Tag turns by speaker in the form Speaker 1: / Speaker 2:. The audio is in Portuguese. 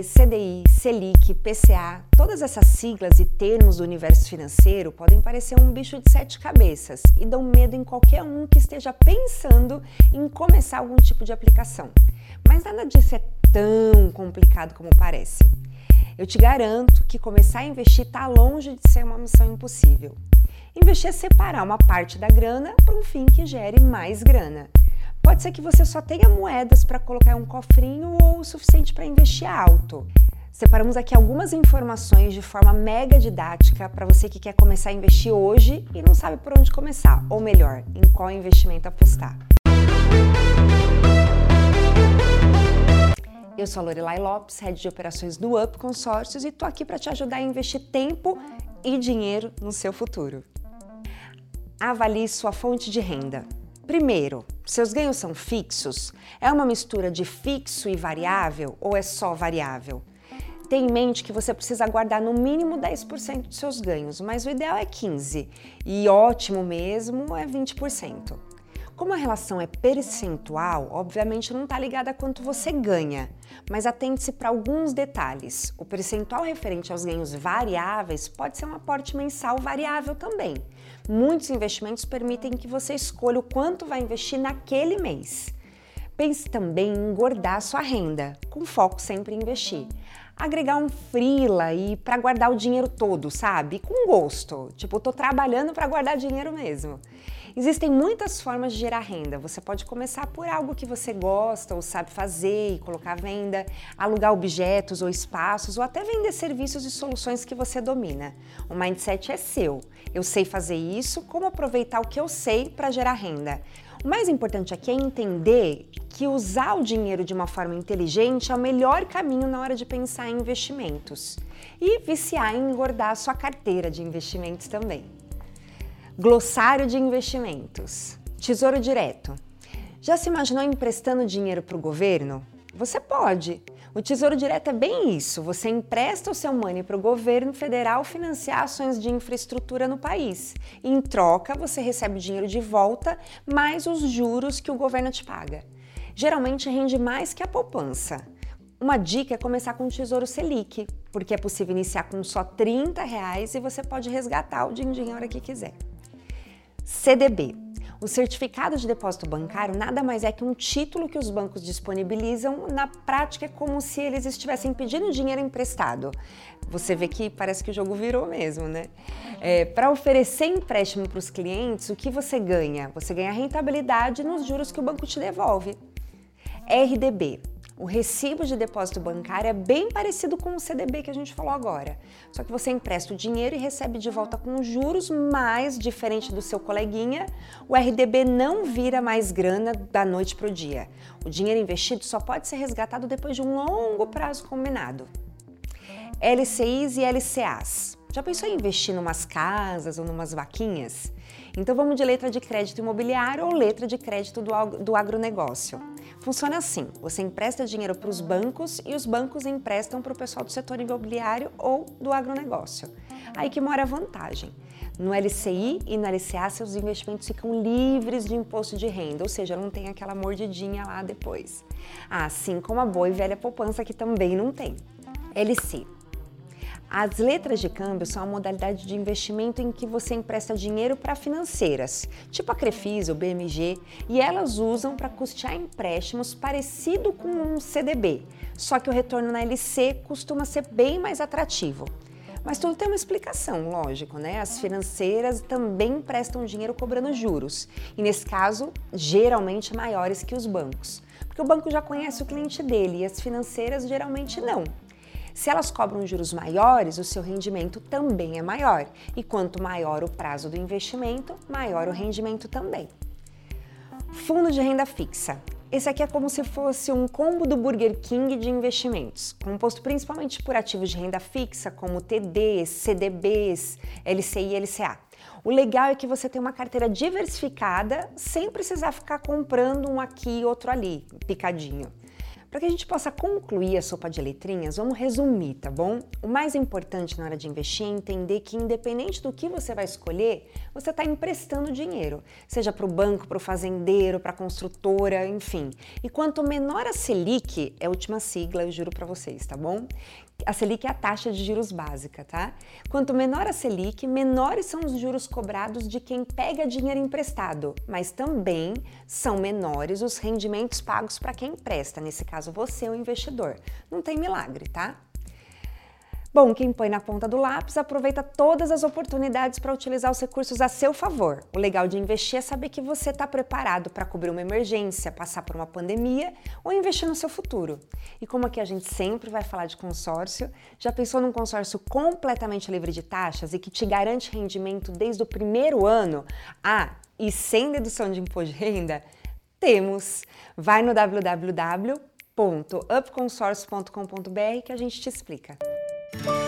Speaker 1: CDI, Selic, PCA, todas essas siglas e termos do universo financeiro podem parecer um bicho de sete cabeças e dão medo em qualquer um que esteja pensando em começar algum tipo de aplicação. Mas nada disso é tão complicado como parece. Eu te garanto que começar a investir está longe de ser uma missão impossível. Investir é separar uma parte da grana para um fim que gere mais grana. Pode ser que você só tenha moedas para colocar em um cofrinho ou o suficiente para investir alto. Separamos aqui algumas informações de forma mega didática para você que quer começar a investir hoje e não sabe por onde começar, ou melhor, em qual investimento apostar. Eu sou a Lorelai Lopes, head de operações do Up Consórcios e estou aqui para te ajudar a investir tempo e dinheiro no seu futuro. Avalie sua fonte de renda. Primeiro, seus ganhos são fixos? É uma mistura de fixo e variável ou é só variável? Tenha em mente que você precisa guardar no mínimo 10% de seus ganhos, mas o ideal é 15% e ótimo mesmo é 20%. Como a relação é percentual, obviamente não está ligada a quanto você ganha, mas atente-se para alguns detalhes. O percentual referente aos ganhos variáveis pode ser um aporte mensal variável também. Muitos investimentos permitem que você escolha o quanto vai investir naquele mês. Pense também em engordar sua renda, com foco sempre em investir. Agregar um freela e para guardar o dinheiro todo, sabe? Com gosto. Tipo, tô trabalhando para guardar dinheiro mesmo. Existem muitas formas de gerar renda. Você pode começar por algo que você gosta ou sabe fazer e colocar à venda, alugar objetos ou espaços ou até vender serviços e soluções que você domina. O mindset é seu. Eu sei fazer isso, como aproveitar o que eu sei para gerar renda. O mais importante aqui é entender que usar o dinheiro de uma forma inteligente é o melhor caminho na hora de pensar em investimentos. E viciar em engordar a sua carteira de investimentos também. Glossário de investimentos. Tesouro Direto. Já se imaginou emprestando dinheiro para o governo? Você pode. O Tesouro Direto é bem isso. Você empresta o seu money para o governo federal financiar ações de infraestrutura no país. em troca, você recebe o dinheiro de volta, mais os juros que o governo te paga. Geralmente rende mais que a poupança. Uma dica é começar com o Tesouro Selic, porque é possível iniciar com só 30 reais e você pode resgatar o dinheiro que quiser. CDB. O certificado de depósito bancário nada mais é que um título que os bancos disponibilizam, na prática é como se eles estivessem pedindo dinheiro emprestado. Você vê que parece que o jogo virou mesmo, né? É, para oferecer empréstimo para os clientes, o que você ganha? Você ganha rentabilidade nos juros que o banco te devolve. RDB o recibo de depósito bancário é bem parecido com o CDB que a gente falou agora. Só que você empresta o dinheiro e recebe de volta com juros, mas diferente do seu coleguinha, o RDB não vira mais grana da noite para o dia. O dinheiro investido só pode ser resgatado depois de um longo prazo combinado. LCIs e LCAs. Já pensou em investir em umas casas ou em umas vaquinhas? Então vamos de letra de crédito imobiliário ou letra de crédito do agronegócio. Funciona assim: você empresta dinheiro para os bancos e os bancos emprestam para o pessoal do setor imobiliário ou do agronegócio. Aí que mora a vantagem. No LCI e no LCA, seus investimentos ficam livres de imposto de renda, ou seja, não tem aquela mordidinha lá depois. Assim como a boa e velha poupança, que também não tem. LC as letras de câmbio são a modalidade de investimento em que você empresta dinheiro para financeiras, tipo a Crefisa ou BMG, e elas usam para custear empréstimos parecido com um CDB, só que o retorno na LC costuma ser bem mais atrativo. Mas tudo tem uma explicação, lógico, né? As financeiras também prestam dinheiro cobrando juros, e nesse caso, geralmente maiores que os bancos, porque o banco já conhece o cliente dele e as financeiras geralmente não. Se elas cobram juros maiores, o seu rendimento também é maior. E quanto maior o prazo do investimento, maior o rendimento também. Fundo de renda fixa. Esse aqui é como se fosse um combo do Burger King de investimentos, composto principalmente por ativos de renda fixa, como TDs, CDBs, LCI e LCA. O legal é que você tem uma carteira diversificada sem precisar ficar comprando um aqui e outro ali, picadinho. Para que a gente possa concluir a sopa de letrinhas, vamos resumir, tá bom? O mais importante na hora de investir é entender que, independente do que você vai escolher, você está emprestando dinheiro, seja para o banco, para o fazendeiro, para a construtora, enfim. E quanto menor a Selic, é a última sigla, eu juro para vocês, tá bom? A Selic é a taxa de juros básica, tá? Quanto menor a Selic, menores são os juros cobrados de quem pega dinheiro emprestado, mas também são menores os rendimentos pagos para quem empresta, nesse caso você, o investidor. Não tem milagre, tá? Bom, quem põe na ponta do lápis aproveita todas as oportunidades para utilizar os recursos a seu favor. O legal de investir é saber que você está preparado para cobrir uma emergência, passar por uma pandemia ou investir no seu futuro. E como aqui a gente sempre vai falar de consórcio, já pensou num consórcio completamente livre de taxas e que te garante rendimento desde o primeiro ano? Ah, e sem dedução de imposto de renda? Temos! Vai no www.upconsórcio.com.br que a gente te explica. Bye.